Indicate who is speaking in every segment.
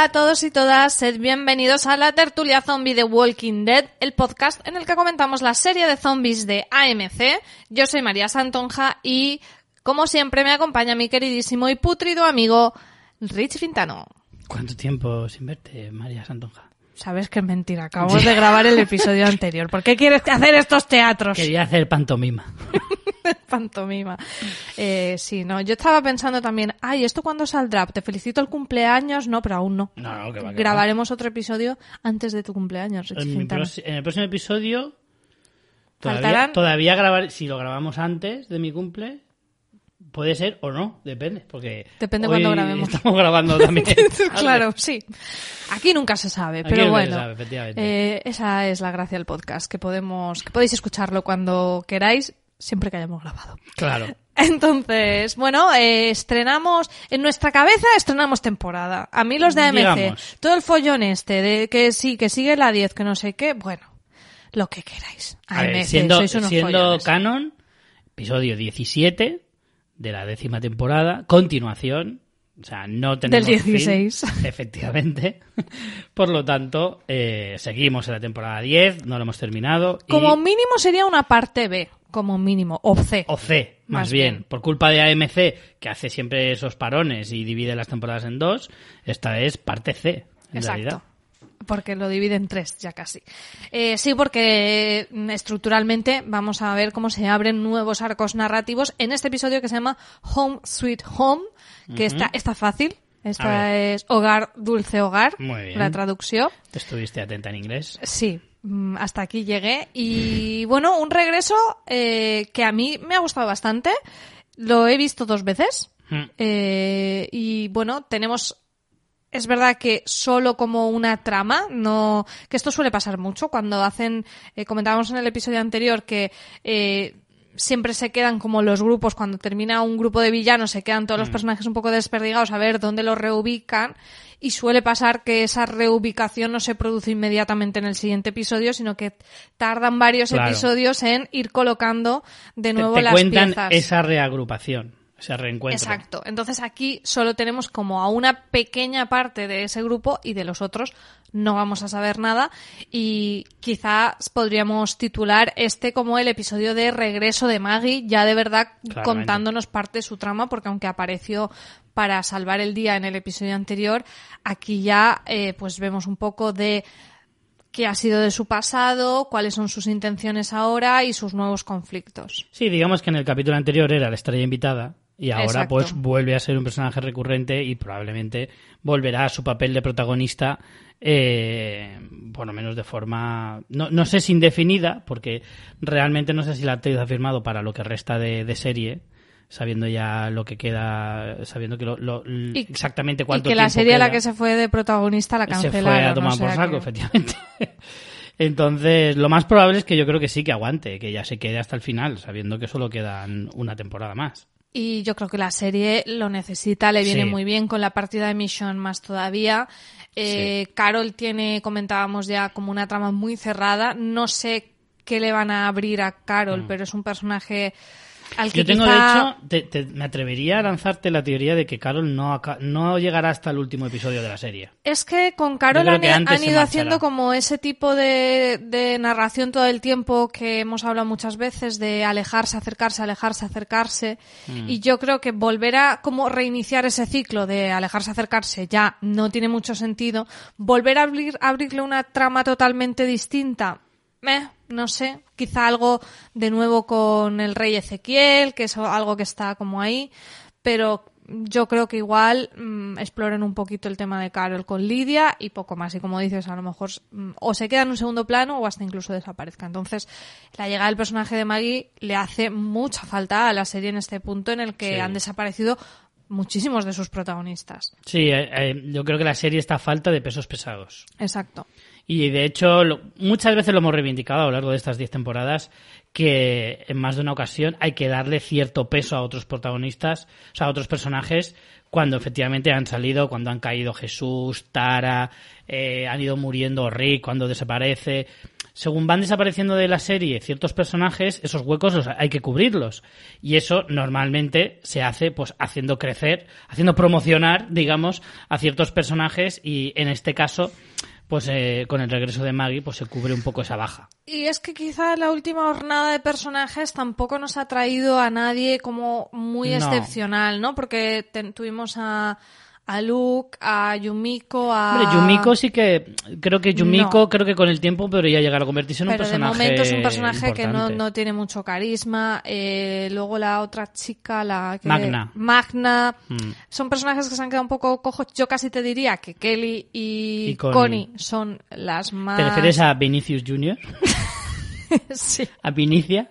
Speaker 1: Hola a todos y todas, sed bienvenidos a la tertulia zombie de Walking Dead, el podcast en el que comentamos la serie de zombies de AMC. Yo soy María Santonja y, como siempre, me acompaña mi queridísimo y putrido amigo Rich Fintano.
Speaker 2: ¿Cuánto tiempo sin verte, María Santonja?
Speaker 1: Sabes que es mentira, acabo de grabar el episodio anterior. ¿Por qué quieres hacer estos teatros?
Speaker 2: Quería hacer pantomima.
Speaker 1: Pantomima. Eh, sí, no, yo estaba pensando también, ay, ¿esto cuándo saldrá? Te felicito el cumpleaños, no, pero aún no.
Speaker 2: No, no, que va, que
Speaker 1: Grabaremos otro episodio antes de tu cumpleaños.
Speaker 2: En, en el próximo episodio todavía,
Speaker 1: Faltarán-
Speaker 2: todavía grabar, si lo grabamos antes de mi cumple, puede ser o no, depende, porque
Speaker 1: Depende
Speaker 2: hoy
Speaker 1: cuándo grabemos.
Speaker 2: Estamos grabando también.
Speaker 1: claro, sí. Aquí nunca se sabe,
Speaker 2: Aquí
Speaker 1: pero
Speaker 2: nunca se
Speaker 1: bueno.
Speaker 2: sabe, efectivamente.
Speaker 1: eh, esa es la gracia del podcast, que podemos, que podéis escucharlo cuando queráis, siempre que hayamos grabado.
Speaker 2: Claro.
Speaker 1: Entonces, bueno, eh, estrenamos, en nuestra cabeza estrenamos temporada. A mí los de AMC,
Speaker 2: Digamos.
Speaker 1: todo el follón este de que sí, que sigue la 10, que no sé qué, bueno, lo que queráis.
Speaker 2: A ver,
Speaker 1: AMC,
Speaker 2: siendo,
Speaker 1: sois unos
Speaker 2: siendo
Speaker 1: follones.
Speaker 2: canon, episodio 17 de la décima temporada, continuación, o sea, no tenemos
Speaker 1: Del
Speaker 2: fin,
Speaker 1: 16.
Speaker 2: efectivamente. Por lo tanto, eh, seguimos en la temporada 10, no lo hemos terminado. y-
Speaker 1: Como mínimo sería una parte B, como mínimo, o C.
Speaker 2: o C, más,
Speaker 1: Más
Speaker 2: bien.
Speaker 1: bien.
Speaker 2: Por culpa de AMC, que hace siempre esos parones y divide las temporadas en dos, esta es parte C, en
Speaker 1: Exacto.
Speaker 2: realidad.
Speaker 1: Porque lo divide en tres, ya casi. Eh, sí, porque mm, estructuralmente vamos a ver cómo se abren nuevos arcos narrativos en este episodio que se llama Home Sweet Home, que está, está fácil. Esta es Hogar, Dulce Hogar,
Speaker 2: Muy bien.
Speaker 1: la traducción.
Speaker 2: Estuviste atenta en inglés.
Speaker 1: Sí, hasta aquí llegué. Y bueno, un regreso eh, que a mí me ha gustado bastante. Lo he visto dos veces.
Speaker 2: Mm.
Speaker 1: Eh, y bueno, tenemos. Es verdad que solo como una trama, no. que esto suele pasar mucho cuando hacen. eh, comentábamos en el episodio anterior que. eh, siempre se quedan como los grupos, cuando termina un grupo de villanos, se quedan todos los personajes un poco desperdigados a ver dónde los reubican. Y suele pasar que esa reubicación no se produce inmediatamente en el siguiente episodio, sino que tardan varios
Speaker 2: Claro.
Speaker 1: episodios en ir colocando de
Speaker 2: Te,
Speaker 1: nuevo
Speaker 2: te
Speaker 1: las
Speaker 2: cuentan
Speaker 1: piezas.
Speaker 2: esa reagrupación, ese reencuentro.
Speaker 1: Exacto. Entonces aquí solo tenemos como a una pequeña parte de ese grupo y de los otros no vamos a saber nada y quizás podríamos titular este como el episodio de regreso de Maggie, ya de verdad
Speaker 2: Claramente.
Speaker 1: contándonos parte de su trama, porque aunque apareció para salvar el día en el episodio anterior, aquí ya eh, pues vemos un poco de qué ha sido de su pasado, cuáles son sus intenciones ahora y sus nuevos conflictos.
Speaker 2: Sí, digamos que en el capítulo anterior era la estrella invitada y ahora
Speaker 1: Exacto.
Speaker 2: pues vuelve a ser un personaje recurrente y probablemente volverá a su papel de protagonista eh, por lo menos de forma no, no sé si indefinida porque realmente no sé si la actriz ha firmado para lo que resta de, de serie sabiendo ya lo que queda sabiendo que lo, lo-
Speaker 1: Y-
Speaker 2: exactamente
Speaker 1: Y
Speaker 2: cuánto
Speaker 1: que la serie a la que se fue de protagonista la
Speaker 2: se
Speaker 1: cancelaron.
Speaker 2: fue a tomar por saco,
Speaker 1: que-
Speaker 2: efectivamente. Entonces, lo más probable es que yo creo que sí que aguante, que ya se quede hasta el final, sabiendo que solo quedan una temporada más.
Speaker 1: Y yo creo que la serie lo necesita, le viene
Speaker 2: Sí.
Speaker 1: muy bien con la partida de Mission más todavía. Eh, Carol tiene, comentábamos ya, como una trama muy cerrada. No sé qué le van a abrir a
Speaker 2: Mm.
Speaker 1: Carol, pero es un personaje al que
Speaker 2: Yo tengo,
Speaker 1: quizá-
Speaker 2: de hecho, te- te- me atrevería a lanzarte la teoría de que Carol no, no llegará hasta el último episodio de la serie.
Speaker 1: Es que con Carol han,
Speaker 2: que antes
Speaker 1: han ido haciendo como ese tipo de, de narración todo el tiempo que hemos hablado muchas veces de alejarse, acercarse, alejarse, acercarse.
Speaker 2: Mm.
Speaker 1: Y yo creo que volver a como reiniciar ese ciclo de alejarse, acercarse ya no tiene mucho sentido. Volver a abrir, abrirle una trama totalmente distinta. No sé, quizá algo de nuevo con el rey Ezequiel, que es algo que está como ahí, pero yo creo que igual mm, exploren un poquito el tema de Carol con Lidia y poco más. Y como dices, a lo mejor mm, o se queda en un segundo plano o hasta incluso desaparezca. Entonces, la llegada del personaje de Maggie le hace mucha falta a la serie en este punto en el que
Speaker 2: Sí.
Speaker 1: han desaparecido muchísimos de sus protagonistas.
Speaker 2: Sí, eh, eh, yo creo que la serie está a falta de pesos pesados.
Speaker 1: Exacto.
Speaker 2: Y de hecho, lo- muchas veces lo hemos reivindicado a lo largo de estas 10 temporadas, que en más de una ocasión hay que darle cierto peso a otros protagonistas, o sea, a otros personajes, cuando efectivamente han salido, cuando han caído Jesús, Tara, eh, han ido muriendo Rick, cuando desaparece. Según van desapareciendo de la serie ciertos personajes, esos huecos los hay que cubrirlos. Y eso normalmente se hace pues haciendo crecer, haciendo promocionar, digamos, a ciertos personajes y en este caso pues eh, con el regreso de Maggie pues se cubre un poco esa baja.
Speaker 1: Y es que quizá la última jornada de personajes tampoco nos ha traído a nadie como muy
Speaker 2: No.
Speaker 1: excepcional, ¿no? Porque ten- tuvimos a, a Luke, a Yumiko, a...
Speaker 2: Hombre, Yumiko sí que creo que Yumiko
Speaker 1: No.
Speaker 2: creo que con el tiempo podría llegar a convertirse en un
Speaker 1: Pero de
Speaker 2: personaje
Speaker 1: momento es un personaje que no, no tiene mucho carisma. Eh, luego la otra chica, la que...
Speaker 2: Magna.
Speaker 1: Magna.
Speaker 2: Mm.
Speaker 1: Son personajes que se han quedado un poco cojos. Yo casi te diría que Kelly y.
Speaker 2: Connie.
Speaker 1: son las más...
Speaker 2: ¿Te refieres a Vinicius Jr.?
Speaker 1: sí.
Speaker 2: ¿A Vinicia?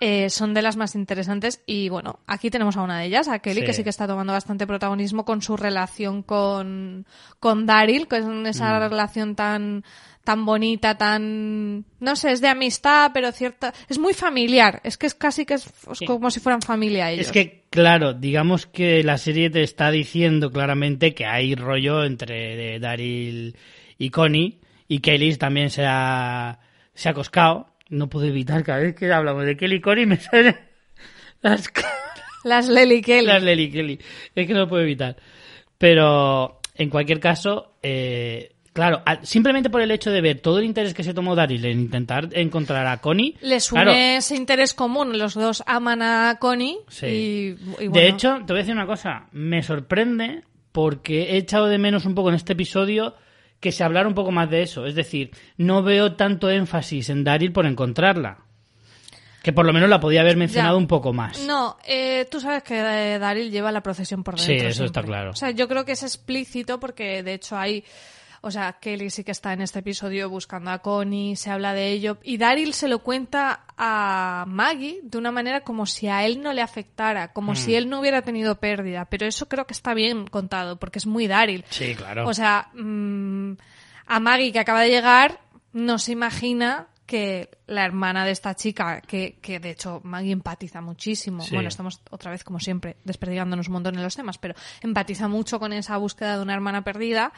Speaker 1: Eh, son de las más interesantes y bueno, aquí tenemos a una de ellas, a Kelly,
Speaker 2: Sí.
Speaker 1: que sí que está tomando bastante protagonismo con su relación con, con Daryl, que es esa
Speaker 2: Mm.
Speaker 1: relación tan tan bonita, tan no sé, es de amistad, pero cierta es muy familiar, es que es casi que es es como si fueran familia ellos.
Speaker 2: Es que, claro, digamos que la serie te está diciendo claramente que hay rollo entre de Daryl y Connie y Kelly también se ha, se ha coscado. No puedo evitar, cada vez que hablamos de Kelly Connie me salen las,
Speaker 1: las Lely Kelly.
Speaker 2: las Lely Kelly. Es que no lo puedo evitar. Pero, en cualquier caso, eh, claro, al- simplemente por el hecho de ver todo el interés que se tomó Daryl en intentar encontrar a Connie,
Speaker 1: Les une
Speaker 2: claro,
Speaker 1: ese interés común, los dos aman a Connie
Speaker 2: Sí.
Speaker 1: y, y
Speaker 2: De hecho, te voy a decir una cosa. Me sorprende porque he echado de menos un poco en este episodio que se hablara un poco más de eso. Es decir, no veo tanto énfasis en Daryl por encontrarla. Que por lo menos la podía haber mencionado
Speaker 1: Ya.
Speaker 2: un poco más.
Speaker 1: No, eh, tú sabes que eh, Daryl lleva la procesión por
Speaker 2: Sí,
Speaker 1: dentro.
Speaker 2: eso está claro.
Speaker 1: O sea, yo creo que es explícito porque de hecho hay. O sea, Kelly sí que está en este episodio buscando a Connie, se habla de ello. Y Daryl se lo cuenta a Maggie de una manera como si a él no le afectara, como
Speaker 2: Mm.
Speaker 1: si él no hubiera tenido pérdida. Pero eso creo que está bien contado porque es muy Daryl.
Speaker 2: Sí, claro.
Speaker 1: O sea, mm, a Maggie que acaba de llegar no se imagina que la hermana de esta chica, que, que de hecho Maggie empatiza muchísimo,
Speaker 2: Sí.
Speaker 1: bueno, estamos otra vez como siempre desperdigándonos un montón en los temas, pero empatiza mucho con esa búsqueda de una hermana perdida,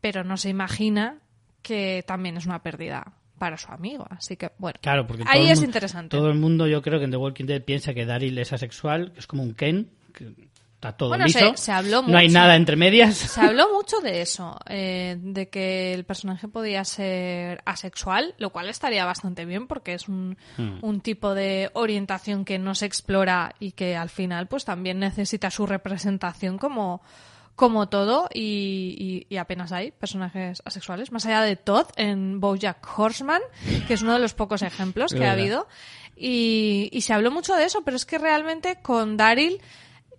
Speaker 1: pero no se imagina que también es una pérdida para su amigo. Así que, bueno,
Speaker 2: Claro, porque
Speaker 1: ahí es interesante.
Speaker 2: Todo el mundo, yo creo que en The Walking Dead piensa que Daryl es asexual, que es como un Ken, que está todo
Speaker 1: Bueno,
Speaker 2: liso.
Speaker 1: se- se habló
Speaker 2: No hay nada entre medias.
Speaker 1: Se habló mucho de eso, eh, de que el personaje podía ser asexual, lo cual estaría bastante bien porque es un,
Speaker 2: Hmm.
Speaker 1: un tipo de orientación que no se explora y que al final pues también necesita su representación como, como todo y, y- y apenas hay personajes asexuales, más allá de Todd en Bojack Horseman, que es uno de los pocos ejemplos que ha habido. Y, y se habló mucho de eso, pero es que realmente con Daryl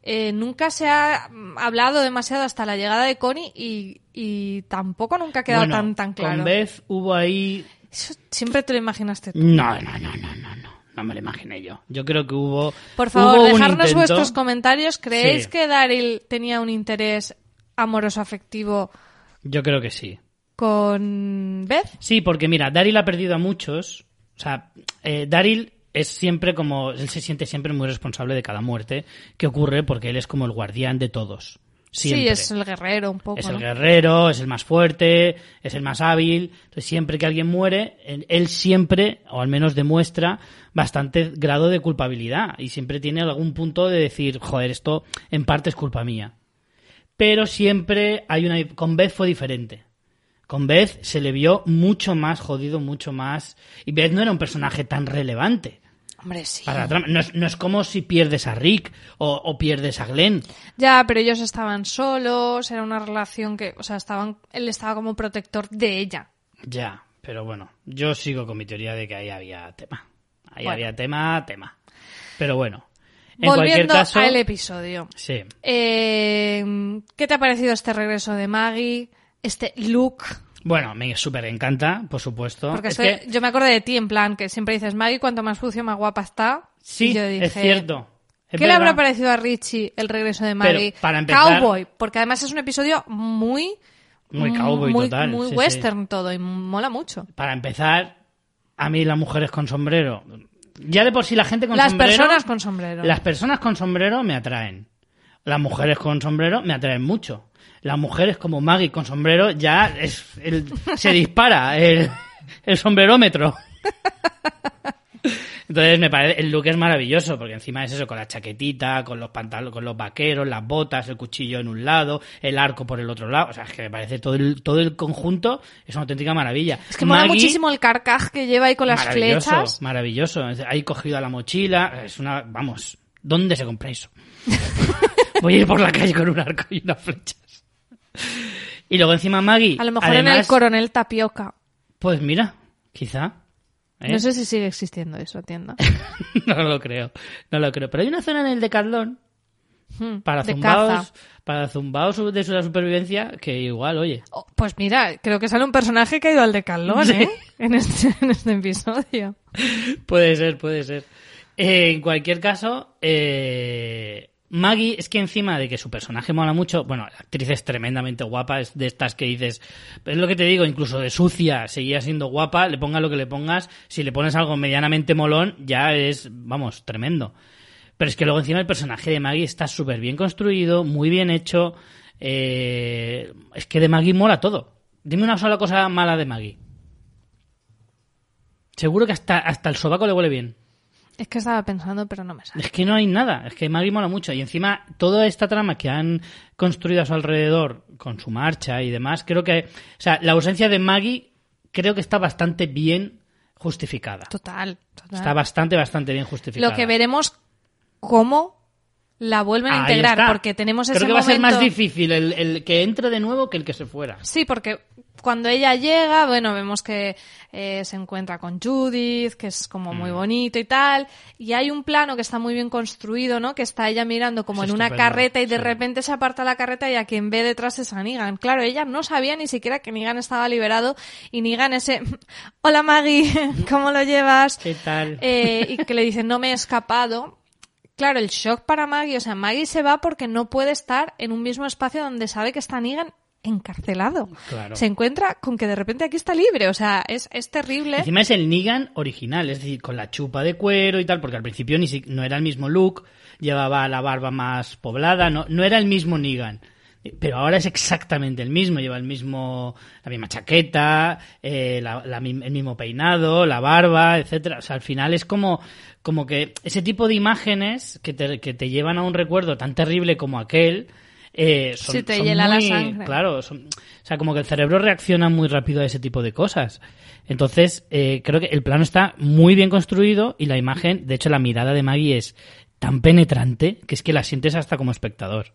Speaker 1: eh, nunca se ha hablado demasiado hasta la llegada de Connie y, y tampoco nunca ha quedado
Speaker 2: Bueno,
Speaker 1: tan, tan claro.
Speaker 2: Con Beth hubo ahí
Speaker 1: Eso siempre te lo imaginaste tú.
Speaker 2: No, no, no, no, no, no. Me lo imaginé yo. Yo creo que hubo.
Speaker 1: Por favor,
Speaker 2: hubo intento-
Speaker 1: vuestros comentarios. ¿Creéis
Speaker 2: Sí.
Speaker 1: que Daryl tenía un interés amoroso afectivo
Speaker 2: Yo creo que sí.
Speaker 1: con Beth?
Speaker 2: Sí, porque mira, Daryl ha perdido a muchos. O sea, eh, Daryl es siempre como. Él se siente siempre muy responsable de cada muerte que ocurre porque él es como el guardián de todos. Siempre.
Speaker 1: Sí, es el guerrero un poco.
Speaker 2: Es el guerrero, es el más fuerte, es el más hábil. Entonces, siempre que alguien muere, él- él siempre, o al menos demuestra, bastante grado de culpabilidad. Y siempre tiene algún punto de decir, joder, esto en parte es culpa mía. Pero siempre hay una. Con Beth fue diferente. Con Beth se le vio mucho más jodido, mucho más. Y Beth no era un personaje tan relevante
Speaker 1: Hombre, sí.
Speaker 2: para la trama. No es, no es como si pierdes a Rick o, o pierdes a Glenn.
Speaker 1: Ya, pero ellos estaban solos, era una relación que, o sea, estaban, él estaba como protector de ella.
Speaker 2: Ya, pero bueno, yo sigo con mi teoría de que ahí había tema. Ahí
Speaker 1: Bueno.
Speaker 2: había tema, tema. Pero bueno, en cualquier
Speaker 1: Volviendo
Speaker 2: caso,
Speaker 1: al episodio.
Speaker 2: sí.
Speaker 1: Eh, ¿Qué te ha parecido este regreso de Maggie? Este look.
Speaker 2: Bueno, me súper encanta, por supuesto.
Speaker 1: Porque
Speaker 2: que
Speaker 1: yo me acuerdo de ti, en plan, que siempre dices, Maggie, cuanto más sucio, más guapa está.
Speaker 2: sí,
Speaker 1: Y yo dije,
Speaker 2: es cierto. Es
Speaker 1: ¿Qué le habrá parecido a Richie el regreso de Maggie?
Speaker 2: para empezar-
Speaker 1: Cowboy, porque además es un episodio muy...
Speaker 2: Muy cowboy
Speaker 1: muy,
Speaker 2: total,
Speaker 1: Muy
Speaker 2: sí, sí.
Speaker 1: western todo y mola mucho.
Speaker 2: Para empezar, a mí las mujeres con sombrero. Ya de por sí la gente con
Speaker 1: Las
Speaker 2: sombrero.
Speaker 1: personas con sombrero.
Speaker 2: Las personas con sombrero me atraen. Las mujeres con sombrero me atraen mucho. Las mujeres como Maggie con sombrero ya es el- se dispara el, el sombrerómetro. Entonces me parece el look es maravilloso porque encima es eso con la chaquetita, con los pantalones, con los vaqueros, las botas, el cuchillo en un lado, el arco por el otro lado, o sea, es que me parece todo el todo el conjunto es una auténtica maravilla.
Speaker 1: Es que mola
Speaker 2: Maggie-
Speaker 1: muchísimo el carcaj que lleva ahí con las
Speaker 2: maravilloso,
Speaker 1: flechas.
Speaker 2: Maravilloso. Ahí cogido a la mochila. Es una. Vamos, ¿dónde se compra eso? Voy a ir por la calle con un arco y unas flechas. Y luego encima Maggie.
Speaker 1: A lo mejor en el
Speaker 2: además,
Speaker 1: coronel Tapioca.
Speaker 2: Pues mira, quizá. ¿eh?
Speaker 1: No sé si sigue existiendo eso, tienda.
Speaker 2: no lo creo. No lo creo. Pero hay una zona en el Decathlon
Speaker 1: Hmm,
Speaker 2: para
Speaker 1: de
Speaker 2: zumbaos,
Speaker 1: caza.
Speaker 2: para zumbaos de su la supervivencia que igual, oye.
Speaker 1: Oh, pues mira, creo que sale un personaje que ha ido al decalón. ¿eh? En este, en este episodio.
Speaker 2: Puede ser, puede ser. Eh, en cualquier caso, eh, Maggie es que encima de que su personaje mola mucho, bueno, la actriz es tremendamente guapa, es de estas que dices, es lo que te digo, incluso de sucia, seguía siendo guapa, le pongas lo que le pongas, si le pones algo medianamente molón, ya es, vamos, tremendo. Pero es que luego encima el personaje de Maggie está súper bien construido, muy bien hecho, eh, es que de Maggie mola todo. Dime una sola cosa mala de Maggie. Seguro que hasta, hasta el sobaco le huele bien.
Speaker 1: Es que estaba pensando, pero no me sale.
Speaker 2: Es que no hay nada, es que Maggie mola mucho. Y encima, toda esta trama que han construido a su alrededor, con su marcha y demás, creo que. O sea, la ausencia de Maggie creo que está bastante bien justificada.
Speaker 1: Total, total.
Speaker 2: Está bastante, bastante bien justificada.
Speaker 1: Lo que veremos cómo la vuelven a
Speaker 2: Ahí
Speaker 1: integrar,
Speaker 2: está.
Speaker 1: porque tenemos
Speaker 2: Creo
Speaker 1: ese
Speaker 2: que va a ser más difícil el, el que entre de nuevo que el que se fuera.
Speaker 1: Sí, porque cuando ella llega, bueno, vemos que eh, se encuentra con Judith, que es como
Speaker 2: Mm.
Speaker 1: muy bonito y tal, y hay un plano que está muy bien construido, ¿no? Que está ella mirando como
Speaker 2: Es
Speaker 1: en una carreta y de
Speaker 2: sí.
Speaker 1: repente se aparta la carreta y a quien ve detrás es a Negan. Claro, ella no sabía ni siquiera que Negan estaba liberado y Negan ese, hola Maggie, ¿cómo lo llevas?
Speaker 2: ¿Qué tal?
Speaker 1: Eh, y que le dicen, no me he escapado. Claro, el shock para Maggie, o sea, Maggie se va porque no puede estar en un mismo espacio donde sabe que está Negan encarcelado.
Speaker 2: Claro.
Speaker 1: Se encuentra con que de repente aquí está libre, o sea, es, es terrible.
Speaker 2: Encima es el Negan original, es decir, con la chupa de cuero y tal, porque al principio ni si- no era el mismo look, llevaba la barba más poblada, no, no era el mismo Negan. Pero ahora es exactamente el mismo, lleva el mismo, la misma chaqueta, eh, la- la mi- el mismo peinado, la barba, etcétera. O sea, al final es como, como que ese tipo de imágenes que te, que te llevan a un recuerdo tan terrible como aquel, eh, son,
Speaker 1: Sí, te
Speaker 2: son
Speaker 1: hiela la sangre.
Speaker 2: Claro, son- o sea, como que el cerebro reacciona muy rápido a ese tipo de cosas. Entonces, eh, creo que el plano está muy bien construido y la imagen, de hecho, la mirada de Maggie es tan penetrante que es que la sientes hasta como espectador.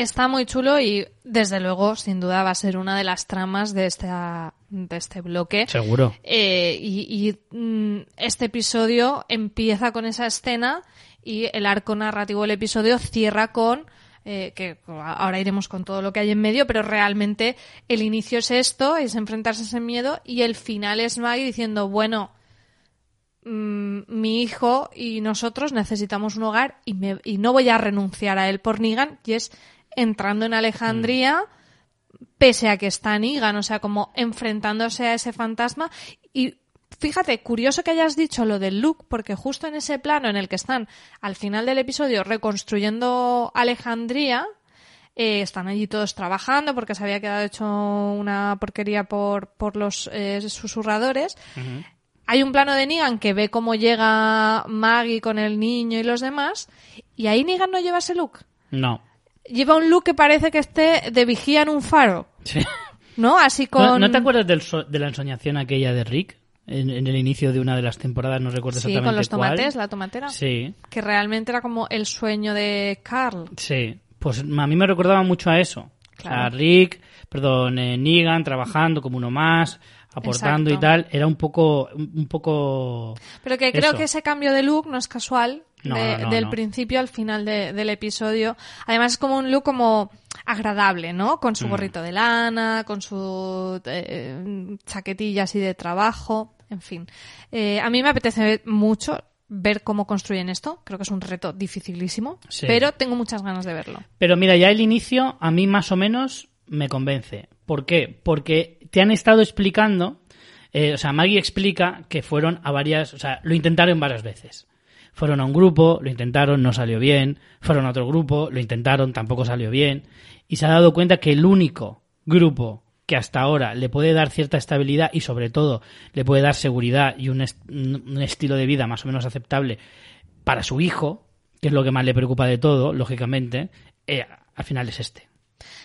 Speaker 1: Está muy chulo y desde luego, sin duda, va a ser una de las tramas de, esta, de este bloque.
Speaker 2: Seguro.
Speaker 1: Eh, y y, mm, este episodio empieza con esa escena y el arco narrativo del episodio cierra con eh, que ahora iremos con todo lo que hay en medio, pero realmente el inicio es esto, es enfrentarse a ese miedo y el final es Maggie diciendo, bueno, mm, mi hijo y nosotros necesitamos un hogar y, me- y no voy a renunciar a él por Negan y es entrando en Alejandría pese a que está Negan, o sea, como enfrentándose a ese fantasma. Y fíjate, curioso que hayas dicho lo del look, porque justo en ese plano en el que están al final del episodio reconstruyendo Alejandría, Eh, están allí todos trabajando porque se había quedado hecho una porquería por, por los eh, susurradores. Hay un plano de Negan que ve cómo llega Maggie con el niño y los demás. Y ahí Negan no lleva ese look.
Speaker 2: No.
Speaker 1: Lleva un look que parece que esté de vigía en un faro.
Speaker 2: Sí.
Speaker 1: ¿No? Así
Speaker 2: ¿No,
Speaker 1: con.
Speaker 2: no te acuerdas del so- de la ensoñación aquella de Rick? En, en el inicio de una de las temporadas, no recuerdo
Speaker 1: Sí,
Speaker 2: exactamente
Speaker 1: con los
Speaker 2: cuál.
Speaker 1: tomates, la tomatera.
Speaker 2: Sí,
Speaker 1: Que realmente era como el sueño de Carl.
Speaker 2: sí. Pues a mí me recordaba mucho a eso. O sea,
Speaker 1: Claro.
Speaker 2: Rick, perdón, eh, Negan trabajando como uno más, aportando
Speaker 1: Exacto.
Speaker 2: y tal. Era un poco, un un poco...
Speaker 1: Pero que creo
Speaker 2: Eso.
Speaker 1: que ese cambio de look no es casual
Speaker 2: No,
Speaker 1: de-
Speaker 2: no,
Speaker 1: del principio al final de- del episodio. Además es como un look como agradable, ¿no? Con
Speaker 2: Mm.
Speaker 1: su gorrito de lana, con su eh, chaquetilla así de trabajo, en fin. Eh, a mí me apetece mucho ver cómo construyen esto. Creo que es un reto dificilísimo,
Speaker 2: Sí.
Speaker 1: pero tengo muchas ganas de verlo.
Speaker 2: Pero mira, ya el inicio a mí más o menos me convence. ¿Por qué? Porque te han estado explicando, eh, o sea, Maggie explica que fueron a varias, o sea, lo intentaron varias veces. Fueron a un grupo, lo intentaron, no salió bien. Fueron a otro grupo, lo intentaron, tampoco salió bien. Y se ha dado cuenta que el único grupo que hasta ahora le puede dar cierta estabilidad y sobre todo le puede dar seguridad y un, est- un estilo de vida más o menos aceptable para su hijo, que es lo que más le preocupa de todo, lógicamente, eh, al final es este.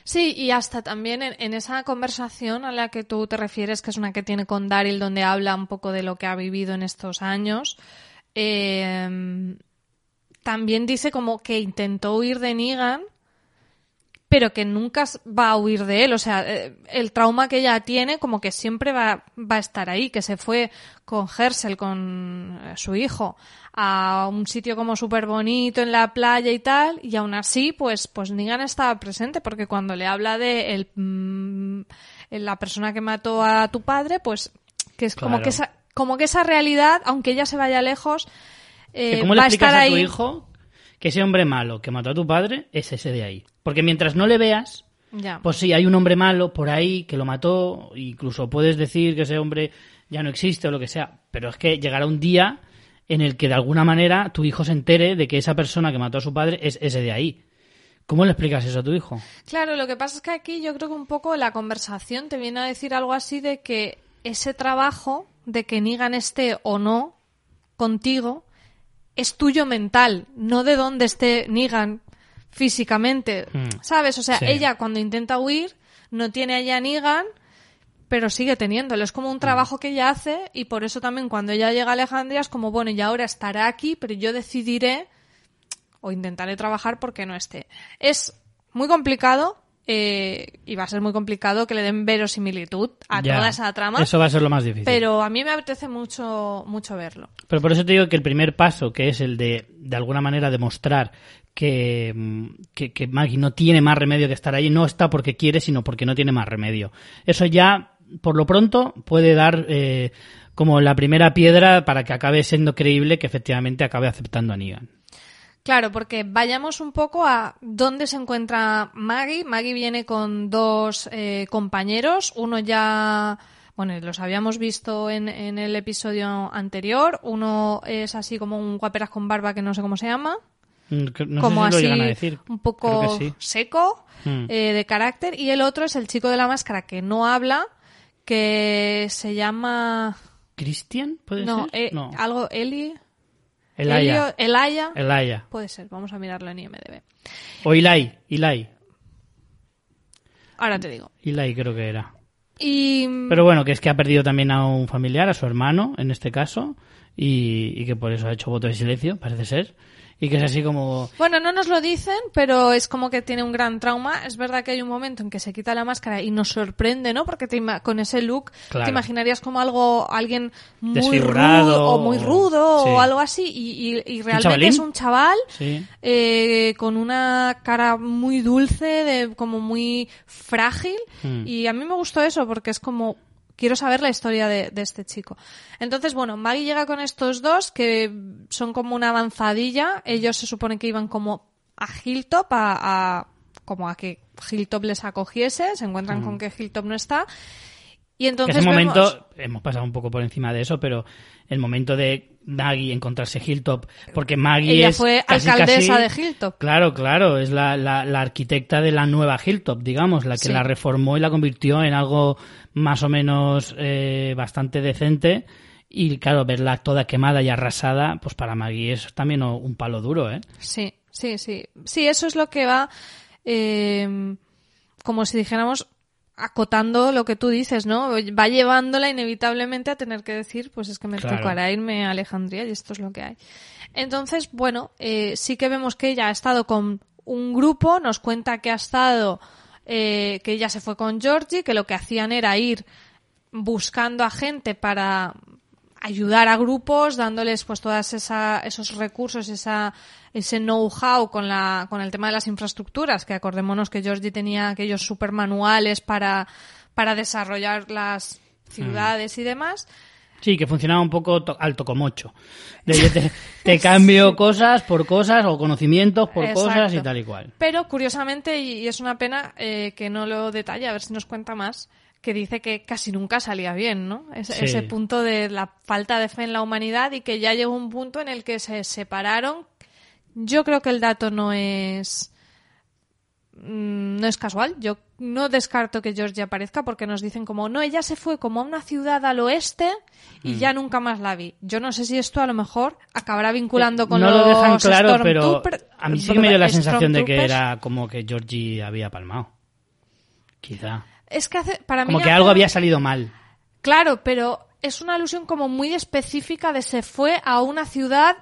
Speaker 1: Sí, y hasta también en, en esa conversación a la que tú te refieres, que es una que tiene con Daryl, donde habla un poco de lo que ha vivido en estos años, eh, también dice como que intentó huir de Negan, pero que nunca va a huir de él. O sea, eh, el trauma que ella tiene como que siempre va, va a estar ahí, que se fue con Hersel, con eh, su hijo, a un sitio como súper bonito en la playa y tal, y aún así, pues, pues Negan estaba presente, porque cuando le habla de el, mm, la persona que mató a tu padre, pues que es como que esa, como que esa realidad, aunque ella se vaya lejos, eh,
Speaker 2: ¿Cómo le
Speaker 1: va a
Speaker 2: explicas
Speaker 1: estar
Speaker 2: a tu
Speaker 1: ahí.
Speaker 2: hijo que ese hombre malo que mató a tu padre es ese de ahí? Porque mientras no le veas,
Speaker 1: Ya.
Speaker 2: pues sí, hay un hombre malo por ahí que lo mató, incluso puedes decir que ese hombre ya no existe o lo que sea, pero es que llegará un día en el que de alguna manera tu hijo se entere de que esa persona que mató a su padre es ese de ahí. ¿Cómo le explicas eso a tu hijo?
Speaker 1: Claro, lo que pasa es que aquí yo creo que un poco la conversación te viene a decir algo así de que ese trabajo de que Negan esté o no contigo es tuyo mental, no de dónde esté Negan físicamente,
Speaker 2: Hmm.
Speaker 1: ¿sabes? O sea,
Speaker 2: Sí.
Speaker 1: ella cuando intenta huir no tiene allá Negan, pero sigue teniéndolo. Es como
Speaker 2: Hmm.
Speaker 1: un trabajo que ella hace y por eso también cuando ella llega a Alejandría es como, bueno, y ahora estará aquí, pero yo decidiré o intentaré trabajar porque no esté. Es muy complicado eh, y va a ser muy complicado que le den verosimilitud a
Speaker 2: Ya,
Speaker 1: toda esa trama,
Speaker 2: Eso va a ser lo más difícil.
Speaker 1: pero a mí me apetece mucho, mucho verlo.
Speaker 2: Pero por eso te digo que el primer paso, que es el de, de alguna manera, demostrar que, mm, que, que Maggie no tiene más remedio que estar ahí, no está porque quiere, sino porque no tiene más remedio. Eso ya, por lo pronto, puede dar eh, como la primera piedra para que acabe siendo creíble que efectivamente acabe aceptando a Negan.
Speaker 1: Claro, porque vayamos un poco a dónde se encuentra Maggie. Maggie viene con dos eh, compañeros. Uno ya, bueno, los habíamos visto en, en el episodio anterior. Uno es así como un guaperas con barba que no sé cómo se llama.
Speaker 2: Mm, No
Speaker 1: como
Speaker 2: sé si
Speaker 1: así
Speaker 2: lo llegan a decir.
Speaker 1: un poco
Speaker 2: sí.
Speaker 1: seco
Speaker 2: Mm.
Speaker 1: eh, de carácter. Y el otro es el chico de la máscara que no habla, que se llama...
Speaker 2: ¿Christian? ¿Puede
Speaker 1: No,
Speaker 2: ser?
Speaker 1: eh,
Speaker 2: no.
Speaker 1: algo Eli.
Speaker 2: Elaya.
Speaker 1: Elaya.
Speaker 2: Elaya.
Speaker 1: Puede ser, vamos a mirarlo en IMDB.
Speaker 2: O Eli. Eli.
Speaker 1: Ahora te digo.
Speaker 2: Eli creo que era.
Speaker 1: Y
Speaker 2: Pero bueno, que es que ha perdido también a un familiar, a su hermano, en este caso, y, y que por eso ha hecho voto de silencio, parece ser. Y que es así como...
Speaker 1: bueno, no nos lo dicen, pero es como que tiene un gran trauma. Es verdad que hay un momento en que se quita la máscara y nos sorprende, ¿no? Porque te con ese look
Speaker 2: Claro.
Speaker 1: te imaginarías como algo, alguien muy
Speaker 2: Desfigurado,
Speaker 1: rudo o muy rudo
Speaker 2: sí.
Speaker 1: o algo así. Y, y- y realmente es un chaval
Speaker 2: Sí.
Speaker 1: eh, con una cara muy dulce, de, como muy frágil.
Speaker 2: Hmm.
Speaker 1: Y a mí me gustó eso porque es como quiero saber la historia de, de este chico. Entonces, bueno, Maggie llega con estos dos que son como una avanzadilla. Ellos se supone que iban como a Hilltop, a, a- como a que Hilltop les acogiese. Se encuentran con que Hilltop no está. Y entonces
Speaker 2: ese momento, hemos pasado un poco por encima de eso, pero el momento de Maggie encontrarse Hilltop, porque Maggie
Speaker 1: ella
Speaker 2: es
Speaker 1: fue
Speaker 2: casi,
Speaker 1: alcaldesa
Speaker 2: casi-
Speaker 1: de Hilltop.
Speaker 2: Claro, claro, es la, la- la arquitecta de la nueva Hilltop, digamos, la que
Speaker 1: Sí.
Speaker 2: la reformó y la convirtió en algo más o menos eh, bastante decente. Y claro, verla toda quemada y arrasada, pues para Maggie es también un palo duro, ¿eh?
Speaker 1: Sí, sí, sí. Sí, eso es lo que va, eh, como si dijéramos, acotando lo que tú dices, ¿no? Va llevándola inevitablemente a tener que decir, pues es que me
Speaker 2: Claro.
Speaker 1: tocará irme a Alejandría y esto es lo que hay. Entonces, bueno, eh, sí que vemos que ella ha estado con un grupo, nos cuenta que ha estado, eh, que ella se fue con Georgie, que lo que hacían era ir buscando a gente para ayudar a grupos, dándoles pues todos esos recursos, esa, ese know-how con, la, con el tema de las infraestructuras, que acordémonos que Georgie tenía aquellos super manuales para, para desarrollar las ciudades y demás.
Speaker 2: Sí, que funcionaba un poco to- al tocomocho. De te, te cambio cosas por cosas o conocimientos por cosas y tal y cual.
Speaker 1: Pero curiosamente, y, es una pena eh, que no lo detalle, a ver si nos cuenta más, que dice que casi nunca salía bien, ¿no?
Speaker 2: Sí.
Speaker 1: ese punto de la falta de fe en la humanidad y que ya llegó un punto en el que se separaron. Yo creo que el dato no es mm, no es casual. Yo no descarto que Georgie aparezca porque nos dicen como, no, ella se fue como a una ciudad al oeste
Speaker 2: Mm.
Speaker 1: y ya nunca más la vi. Yo no sé si esto a lo mejor acabará vinculando con
Speaker 2: no
Speaker 1: los
Speaker 2: lo dejan claro, pero a mí sí que me dio la sensación de que era como que Georgie había palmado. Quizá.
Speaker 1: Es que hace, para
Speaker 2: Como
Speaker 1: mí
Speaker 2: que
Speaker 1: hace-
Speaker 2: algo había salido mal.
Speaker 1: Claro, pero es una alusión como muy específica de se fue a una ciudad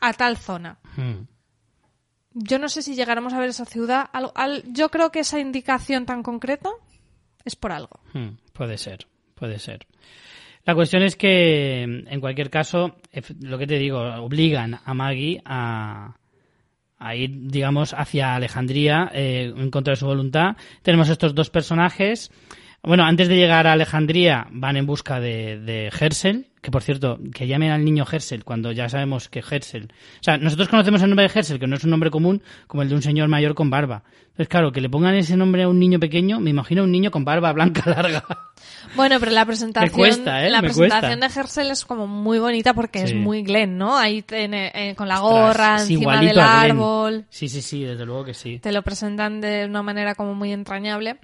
Speaker 1: a tal zona.
Speaker 2: Hmm.
Speaker 1: Yo no sé si llegaremos a ver esa ciudad. Yo creo que esa indicación tan concreta es por algo.
Speaker 2: Hmm, puede ser, puede ser. La cuestión es que, en cualquier caso, lo que te digo, obligan a Maggie a, a ir, digamos, hacia Alejandría eh, en contra de su voluntad. Tenemos estos dos personajes. Bueno, antes de llegar a Alejandría van en busca de, de Hersel, que por cierto, que llamen al niño Hersel cuando ya sabemos que Hersel... O sea, nosotros conocemos el nombre de Hersel, que no es un nombre común, como el de un señor mayor con barba. Entonces, claro, que le pongan ese nombre a un niño pequeño, me imagino un niño con barba blanca larga.
Speaker 1: Bueno, pero la presentación,
Speaker 2: cuesta, ¿eh?
Speaker 1: la
Speaker 2: Me
Speaker 1: presentación
Speaker 2: cuesta.
Speaker 1: de Hersel es como muy bonita porque es muy Glenn, ¿no? Ahí tiene, eh, con la gorra,
Speaker 2: Ostras,
Speaker 1: encima del árbol.
Speaker 2: Sí, sí, sí, desde luego que sí.
Speaker 1: te lo presentan de una manera como muy entrañable.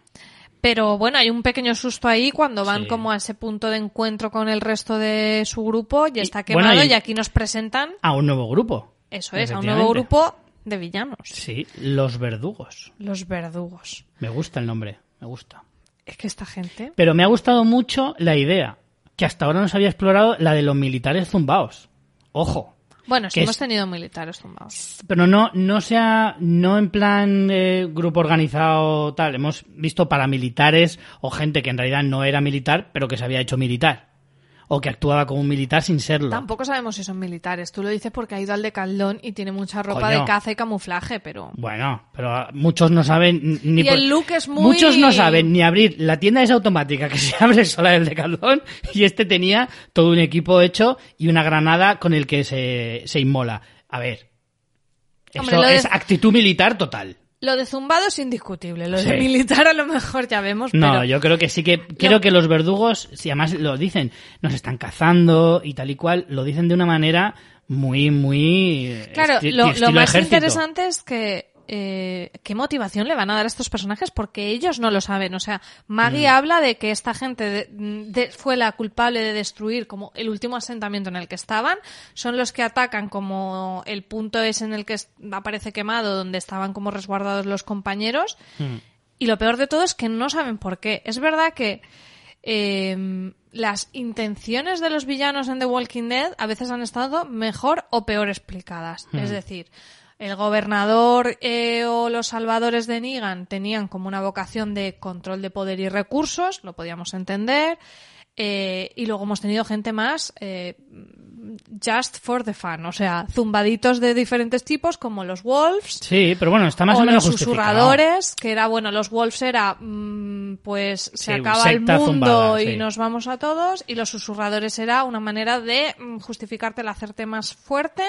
Speaker 1: Pero bueno, hay un pequeño susto ahí cuando van
Speaker 2: Sí.
Speaker 1: como a ese punto de encuentro con el resto de su grupo y está
Speaker 2: bueno,
Speaker 1: quemado
Speaker 2: y-
Speaker 1: y aquí nos presentan,
Speaker 2: A un nuevo grupo.
Speaker 1: eso es, a un nuevo grupo de villanos,
Speaker 2: Sí, los verdugos.
Speaker 1: los verdugos.
Speaker 2: Me gusta el nombre, me gusta.
Speaker 1: Es que esta gente...
Speaker 2: Pero me ha gustado mucho la idea, que hasta ahora no se había explorado, la de los militares zumbaos. Ojo.
Speaker 1: Bueno, sí hemos
Speaker 2: es-
Speaker 1: tenido militares tumbados.
Speaker 2: Pero no, no sea, no en plan eh, grupo organizado tal. Hemos visto paramilitares o gente que en realidad no era militar, pero que se había hecho militar. O que actuaba como un militar sin serlo.
Speaker 1: Tampoco sabemos si son militares. Tú lo dices porque ha ido al de Caldón y tiene mucha ropa
Speaker 2: Coño.
Speaker 1: de caza y camuflaje, pero...
Speaker 2: Bueno, pero muchos no saben ni
Speaker 1: Y el look es muy-
Speaker 2: Muchos no saben ni abrir la tienda esa automática que se abre sola del Decathlon y este tenía todo un equipo hecho y una granada con el que se, se inmola. A ver. Eso
Speaker 1: Hombre, lo de-
Speaker 2: es actitud militar total.
Speaker 1: Lo de zumbado es indiscutible. Lo
Speaker 2: Sí.
Speaker 1: de militar a lo mejor ya vemos,
Speaker 2: No,
Speaker 1: pero...
Speaker 2: yo creo que sí que creo que los verdugos, si además lo dicen, nos están cazando y tal y cual, lo dicen de una manera muy, muy eh,
Speaker 1: Claro, lo, más
Speaker 2: ejército.
Speaker 1: interesante es que eh, qué motivación le van a dar a estos personajes porque ellos no lo saben. O sea, Maggie
Speaker 2: Mm.
Speaker 1: habla de que esta gente de- de- fue la culpable de destruir como el último asentamiento en el que estaban. Son los que atacan como el punto es en el que aparece quemado donde estaban como resguardados los compañeros.
Speaker 2: Mm.
Speaker 1: Y lo peor de todo es que no saben por qué. Es verdad que eh, las intenciones de los villanos en The Walking Dead a veces han estado mejor o peor explicadas. Es decir, el gobernador eh, o los salvadores de Negan tenían como una vocación de control de poder y recursos, lo podíamos entender. Eh, y luego hemos tenido gente más eh, just for the fun, o sea, zumbaditos de diferentes tipos como los Wolves,
Speaker 2: Sí, pero bueno, está más o,
Speaker 1: o
Speaker 2: menos
Speaker 1: los susurradores, que era, bueno, los Wolves era, mm, pues se
Speaker 2: Sí,
Speaker 1: acaba el mundo
Speaker 2: zumbada,
Speaker 1: y
Speaker 2: sí.
Speaker 1: nos vamos a todos, y los susurradores era una manera de mm, justificarte el hacerte más fuerte.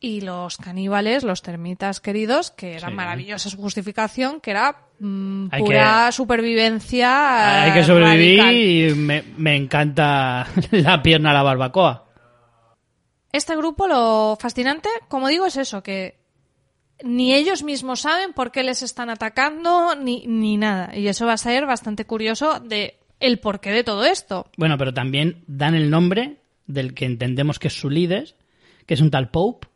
Speaker 1: Y los caníbales, los termitas queridos, que era
Speaker 2: Sí.
Speaker 1: maravillosa su justificación, que era mm, pura supervivencia.
Speaker 2: Hay que sobrevivir
Speaker 1: radical.
Speaker 2: y me, me encanta la pierna a la barbacoa.
Speaker 1: Este grupo lo fascinante, como digo, es eso, que ni ellos mismos saben por qué les están atacando ni, ni nada. Y eso va a ser bastante curioso de el porqué de todo esto.
Speaker 2: Bueno, pero también dan el nombre del que entendemos que es su líder, que es un tal Pope,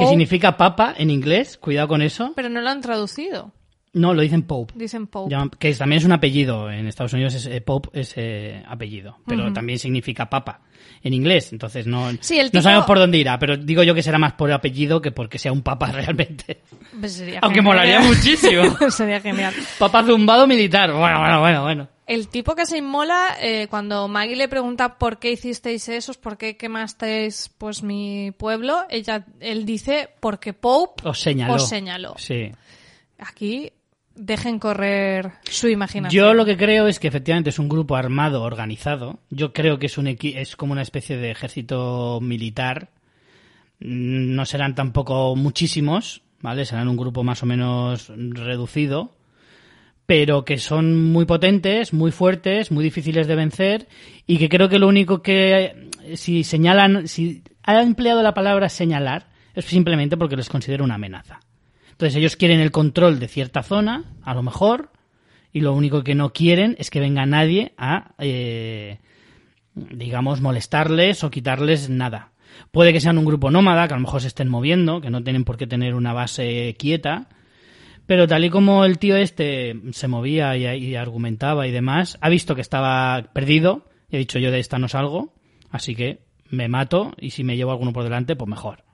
Speaker 2: que
Speaker 1: Pope.
Speaker 2: significa papa en inglés, cuidado con eso.
Speaker 1: Pero no lo han traducido.
Speaker 2: No, lo dicen Pope.
Speaker 1: Dicen Pope.
Speaker 2: Que es- también es un apellido. En Estados Unidos es, eh, Pope es eh, apellido, pero
Speaker 1: Ujú.
Speaker 2: también significa papa en inglés. Entonces no,
Speaker 1: Sí, el
Speaker 2: no sabemos por dónde irá, pero digo yo que será más por apellido que porque sea un papa realmente.
Speaker 1: Pues sería
Speaker 2: Aunque
Speaker 1: genial.
Speaker 2: molaría muchísimo.
Speaker 1: sería genial.
Speaker 2: Papa zumbado militar. Bueno, bueno, bueno, bueno.
Speaker 1: El tipo que se inmola, eh, cuando Maggie le pregunta por qué hicisteis esos, por qué quemasteis pues mi pueblo, ella, él dice porque Pope
Speaker 2: Os señaló.
Speaker 1: os señaló.
Speaker 2: Sí.
Speaker 1: Aquí dejen correr su imaginación.
Speaker 2: Yo lo que creo es que efectivamente es un grupo armado, organizado. Yo creo que es un equi- es como una especie de ejército militar. Mm, No serán tampoco muchísimos, ¿vale? Serán un grupo más o menos reducido, pero que son muy potentes, muy fuertes, muy difíciles de vencer y que creo que lo único que si señalan, si ha empleado la palabra señalar es simplemente porque les considera una amenaza. Entonces ellos quieren el control de cierta zona, a lo mejor, y lo único que no quieren es que venga nadie a, eh, digamos, molestarles o quitarles nada. Puede que sean un grupo nómada, que a lo mejor se estén moviendo, que no tienen por qué tener una base quieta, pero tal y como el tío este se movía y, argumentaba y demás, ha visto que estaba perdido y ha dicho yo de esta no salgo, así que me mato y si me llevo alguno por delante, pues mejor.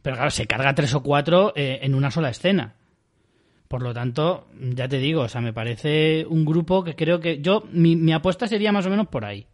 Speaker 2: Pero claro, se carga tres o cuatro eh, en una sola escena. Por lo tanto, ya te digo, o sea, me parece un grupo que creo que yo, mi, mi apuesta sería más o menos por ahí.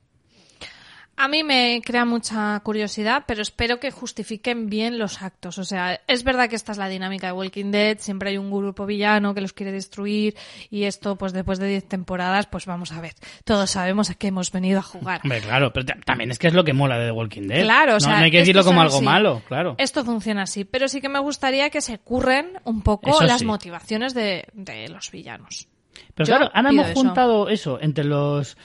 Speaker 1: A mí me crea mucha curiosidad, pero espero que justifiquen bien los actos. O sea, es verdad que esta es la dinámica de Walking Dead, siempre hay un grupo villano que los quiere destruir y esto, pues después de 10 temporadas, pues vamos a ver, todos sabemos a qué hemos venido a jugar.
Speaker 2: Hombre, claro, pero ta- también es que es lo que mola de The Walking Dead.
Speaker 1: Claro, o
Speaker 2: No-
Speaker 1: sea,
Speaker 2: no, hay que decirlo como algo
Speaker 1: así.
Speaker 2: malo, claro.
Speaker 1: Esto funciona así, pero sí que me gustaría que se curren un poco
Speaker 2: Eso
Speaker 1: las
Speaker 2: sí.
Speaker 1: motivaciones de, de los villanos.
Speaker 2: Pero
Speaker 1: Yo
Speaker 2: claro, ahora hemos
Speaker 1: eso.
Speaker 2: juntado eso entre los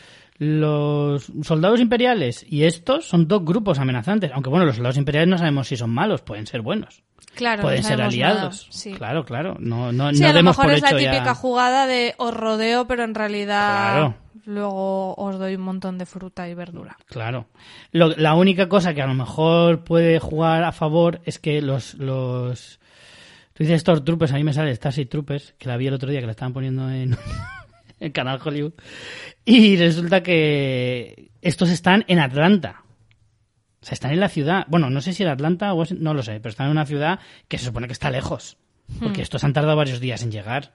Speaker 2: los soldados imperiales y estos son dos grupos amenazantes. Aunque bueno, los soldados imperiales no sabemos si son malos, pueden ser buenos.
Speaker 1: Claro, no
Speaker 2: pueden ser aliados.
Speaker 1: sí.
Speaker 2: Claro, claro. No, no,
Speaker 1: Sí,
Speaker 2: no
Speaker 1: a lo mejor
Speaker 2: por
Speaker 1: es la típica
Speaker 2: ya-
Speaker 1: jugada de os rodeo, pero en realidad
Speaker 2: Claro.
Speaker 1: luego os doy un montón de fruta y verdura.
Speaker 2: Claro. Lo- la única cosa que a lo mejor puede jugar a favor es que los, los... Tú dices Stormtroopers, a mí me sale Starship Troopers, que la vi el otro día que la estaban poniendo en el canal Hollywood. Y resulta que estos están en Atlanta. O sea, están en la ciudad. Bueno, no sé si era Atlanta o no lo sé, pero están en una ciudad que se supone que está lejos. Porque estos han tardado varios días en llegar.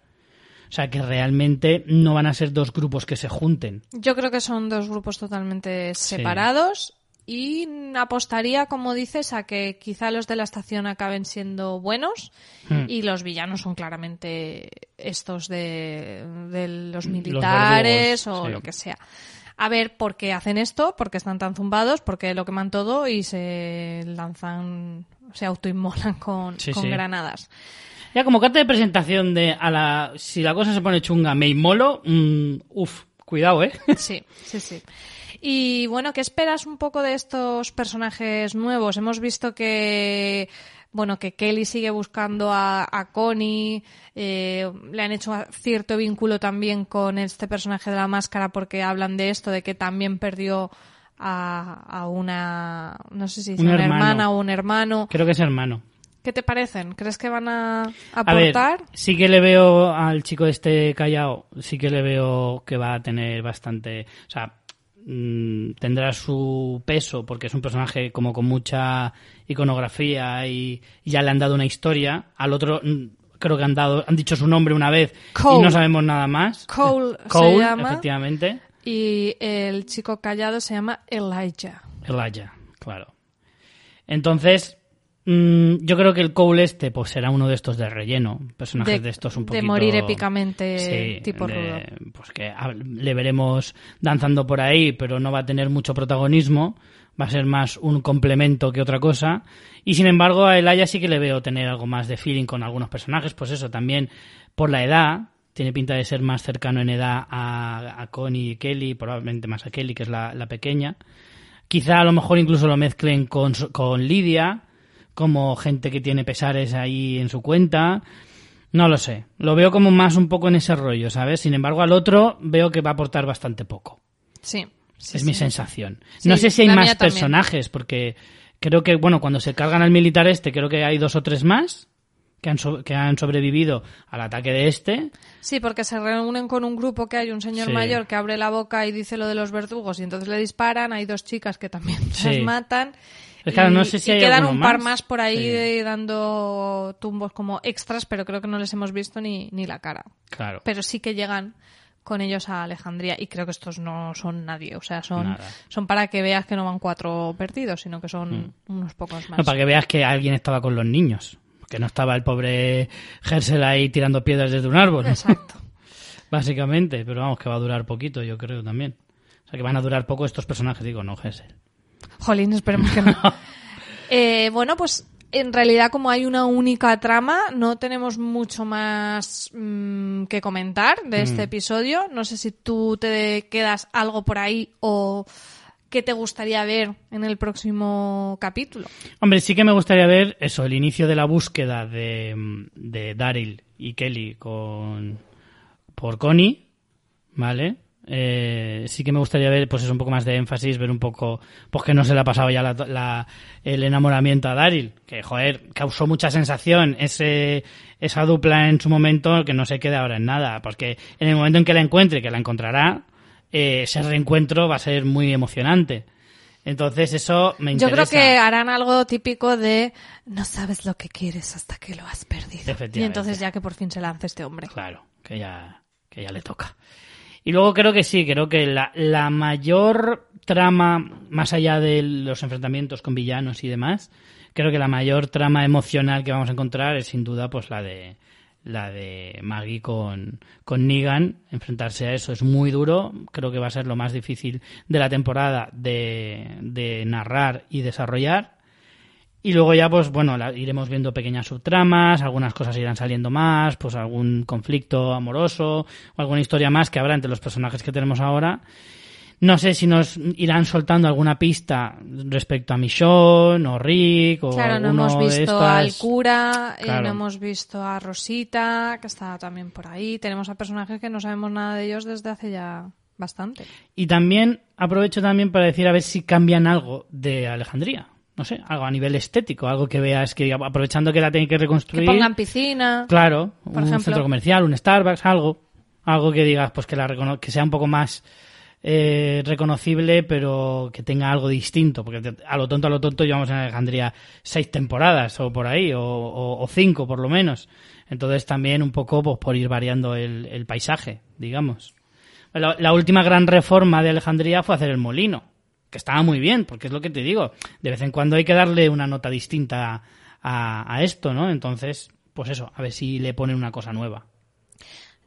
Speaker 2: O sea, que realmente no van a ser dos grupos que se junten.
Speaker 1: Yo creo que son dos grupos totalmente separados y apostaría, como dices, a que quizá los de la estación acaben siendo buenos
Speaker 2: Hmm.
Speaker 1: y los villanos son claramente estos de, de los
Speaker 2: Los
Speaker 1: militares
Speaker 2: verdugos,
Speaker 1: o
Speaker 2: sí.
Speaker 1: lo que sea. A ver por qué hacen esto, por qué están tan zumbados, por qué lo queman todo y se lanzan, se autoinmolan con,
Speaker 2: Sí,
Speaker 1: con
Speaker 2: sí.
Speaker 1: granadas.
Speaker 2: Ya como carta de presentación de a la si la cosa se pone chunga, me inmolo, mm, uf, cuidado, ¿eh?
Speaker 1: Sí, sí, sí. Y bueno, ¿qué esperas un poco de estos personajes nuevos? Hemos visto que, bueno, que Kelly sigue buscando a, a Connie, eh, le han hecho cierto vínculo también con este personaje de la máscara porque hablan de esto, de que también perdió a, a una, no sé si es
Speaker 2: Un
Speaker 1: una
Speaker 2: hermano.
Speaker 1: hermana o un hermano.
Speaker 2: Creo que es hermano.
Speaker 1: ¿Qué te parecen? ¿Crees que van a
Speaker 2: A ver,
Speaker 1: aportar?
Speaker 2: sí que le veo al chico este callado, sí que le veo que va a tener bastante, o sea, mm, tendrá su peso porque es un personaje como con mucha iconografía y, y ya le han dado una historia. Al otro mm, creo que han dado, han dicho su nombre una vez y
Speaker 1: Cole.
Speaker 2: no sabemos nada más.
Speaker 1: Cole se
Speaker 2: Cole,
Speaker 1: llama.
Speaker 2: efectivamente.
Speaker 1: Y el chico callado se llama Elijah.
Speaker 2: Elijah, claro. Entonces, yo creo que el Cole este pues será uno de estos de relleno, personajes de, estos un
Speaker 1: de
Speaker 2: poquito...
Speaker 1: morir épicamente
Speaker 2: Sí,
Speaker 1: tipo
Speaker 2: de-
Speaker 1: rudo.
Speaker 2: Pues que le veremos danzando por ahí, pero no va a tener mucho protagonismo. Va a ser más un complemento que otra cosa. Y sin embargo, a Elijah sí que le veo tener algo más de feeling con algunos personajes. Pues eso, también por la edad. tiene pinta de ser más cercano en edad a, a Connie y Kelly, probablemente más a Kelly, que es la, la pequeña. Quizá a lo mejor incluso lo mezclen con, con Lidia, como gente que tiene pesares ahí en su cuenta. No lo sé. Lo veo como más un poco en ese rollo, ¿sabes? Sin embargo, al otro veo que va a aportar bastante poco.
Speaker 1: Sí. sí,
Speaker 2: es
Speaker 1: sí.
Speaker 2: mi sensación.
Speaker 1: Sí,
Speaker 2: no sé si hay más
Speaker 1: también.
Speaker 2: personajes, porque creo que, bueno, cuando se cargan al militar este, creo que hay dos o tres más que han, so- que han sobrevivido al ataque de este.
Speaker 1: Sí, porque se reúnen con un grupo que hay un señor
Speaker 2: Sí.
Speaker 1: mayor que abre la boca y dice lo de los verdugos y entonces le disparan. Hay dos chicas que también
Speaker 2: Sí.
Speaker 1: las matan.
Speaker 2: Claro, no sé si
Speaker 1: y
Speaker 2: hay
Speaker 1: quedan un par
Speaker 2: más.
Speaker 1: más por ahí
Speaker 2: Sí.
Speaker 1: dando tumbos como extras, pero creo que no les hemos visto ni, ni la cara.
Speaker 2: Claro.
Speaker 1: Pero sí que llegan con ellos a Alejandría y creo que estos no son nadie, o sea, son,
Speaker 2: Nada.
Speaker 1: son para que veas que no van cuatro perdidos, sino que son unos pocos más.
Speaker 2: Mm. No, para que veas que alguien estaba con los niños. Que no estaba el pobre Gersel ahí tirando piedras desde un árbol.
Speaker 1: Exacto.
Speaker 2: Básicamente. Pero vamos, que va a durar poquito, yo creo también. O sea, que van a durar poco estos personajes, digo, no Gersel.
Speaker 1: Jolín, esperemos que no. Eh, bueno, pues en realidad como hay una única trama, no tenemos mucho más mm, que comentar de este episodio. No sé si tú te quedas algo por ahí o qué te gustaría ver en el próximo capítulo.
Speaker 2: Hombre, sí que me gustaría ver eso, el inicio de la búsqueda de, de Daryl y Kelly con por Connie, ¿vale? Eh, sí que me gustaría ver, pues eso, un poco más de énfasis, ver un poco, pues que no se le ha pasado ya la- la- el enamoramiento a Daryl, que, joder, causó mucha sensación ese, esa dupla en su momento, que no se quede ahora en nada, porque en el momento en que la encuentre, que la encontrará, eh, ese reencuentro va a ser muy emocionante. Entonces eso me
Speaker 1: Yo
Speaker 2: interesa.
Speaker 1: creo que harán algo típico de no sabes lo que quieres hasta que lo has perdido. Y entonces ya que por fin se lance este hombre.
Speaker 2: Claro, que ya, que ya le toca. Y luego creo que sí, creo que la, la mayor trama, más allá de los enfrentamientos con villanos y demás, creo que la mayor trama emocional que vamos a encontrar es sin duda pues la de la de Maggie con, con Negan, enfrentarse a eso es muy duro, creo que va a ser lo más difícil de la temporada de, de narrar y desarrollar. Y luego ya, pues bueno, la- iremos viendo pequeñas subtramas, algunas cosas irán saliendo más, pues algún conflicto amoroso o alguna historia más que habrá entre los personajes que tenemos ahora. No sé si nos irán soltando alguna pista respecto a Michonne o Rick o
Speaker 1: Claro, no hemos visto
Speaker 2: estas.
Speaker 1: al cura, eh,
Speaker 2: Claro.
Speaker 1: no hemos visto a Rosita, que está también por ahí. Tenemos a personajes que no sabemos nada de ellos desde hace ya bastante.
Speaker 2: Y también aprovecho también para decir a ver si cambian algo de Alejandría. No sé, algo a nivel estético, algo que veas que aprovechando que la tienen que
Speaker 1: Que
Speaker 2: reconstruir.
Speaker 1: pongan piscina.
Speaker 2: Claro,
Speaker 1: Por
Speaker 2: un
Speaker 1: ejemplo.
Speaker 2: centro comercial, un Starbucks, algo. Algo que digas, pues que, la recono- que sea un poco más eh, reconocible, pero que tenga algo distinto. Porque a lo tonto, a lo tonto, llevamos en Alejandría seis temporadas o por ahí, o, o- o cinco por lo menos. Entonces también un poco pues, por ir variando el, el paisaje, digamos. La, la última gran reforma de Alejandría fue hacer el molino, que estaba muy bien, porque es lo que te digo. De vez en cuando hay que darle una nota distinta a, a esto, ¿no? Entonces, pues eso, a ver si le ponen una cosa nueva.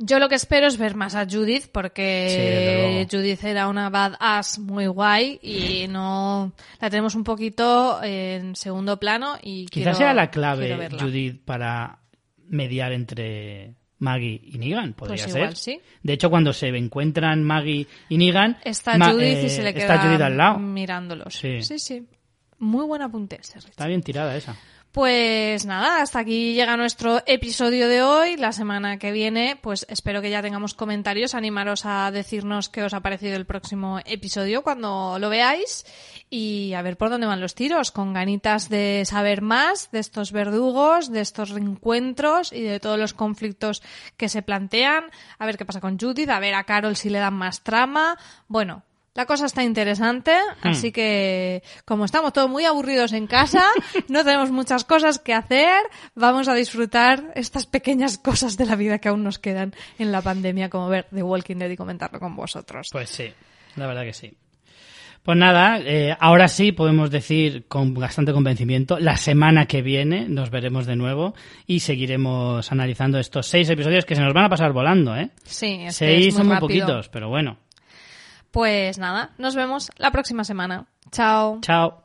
Speaker 1: Yo lo que espero es ver más a Judith, porque. Judith era una badass muy guay y no la tenemos un poquito en segundo plano y
Speaker 2: Quizás
Speaker 1: quiero-
Speaker 2: sea la clave. Judith, para mediar entre Maggie y Negan, podría
Speaker 1: Pues
Speaker 2: ser.
Speaker 1: sí.
Speaker 2: De hecho, cuando se encuentran Maggie y Negan,
Speaker 1: Está Judith
Speaker 2: eh,
Speaker 1: y se le queda
Speaker 2: está Judith al lado.
Speaker 1: mirándolos.
Speaker 2: Sí.
Speaker 1: sí, sí. Muy buen apunte Richie.
Speaker 2: Está bien tirada esa.
Speaker 1: Pues nada, hasta aquí llega nuestro episodio de hoy. La semana que viene, pues espero que ya tengamos comentarios. Animaros a decirnos qué os ha parecido el próximo episodio cuando lo veáis y a ver por dónde van los tiros, con ganitas de saber más de estos verdugos, de estos reencuentros y de todos los conflictos que se plantean. A ver qué pasa con Judith, a ver a Carol si le dan más trama. Bueno, la cosa está interesante, así que como estamos todos muy aburridos en casa, no tenemos muchas cosas que hacer, vamos a disfrutar estas pequeñas cosas de la vida que aún nos quedan en la pandemia, como ver The Walking Dead y comentarlo con vosotros.
Speaker 2: Pues sí, la verdad que sí. Pues nada, eh, ahora sí podemos decir con bastante convencimiento, la semana que viene nos veremos de nuevo y seguiremos analizando estos seis episodios que se nos van a pasar volando, ¿eh?
Speaker 1: Sí, es que
Speaker 2: Seis
Speaker 1: es muy
Speaker 2: son muy poquitos, pero bueno.
Speaker 1: Pues nada, nos vemos la próxima semana. Chao.
Speaker 2: Chao.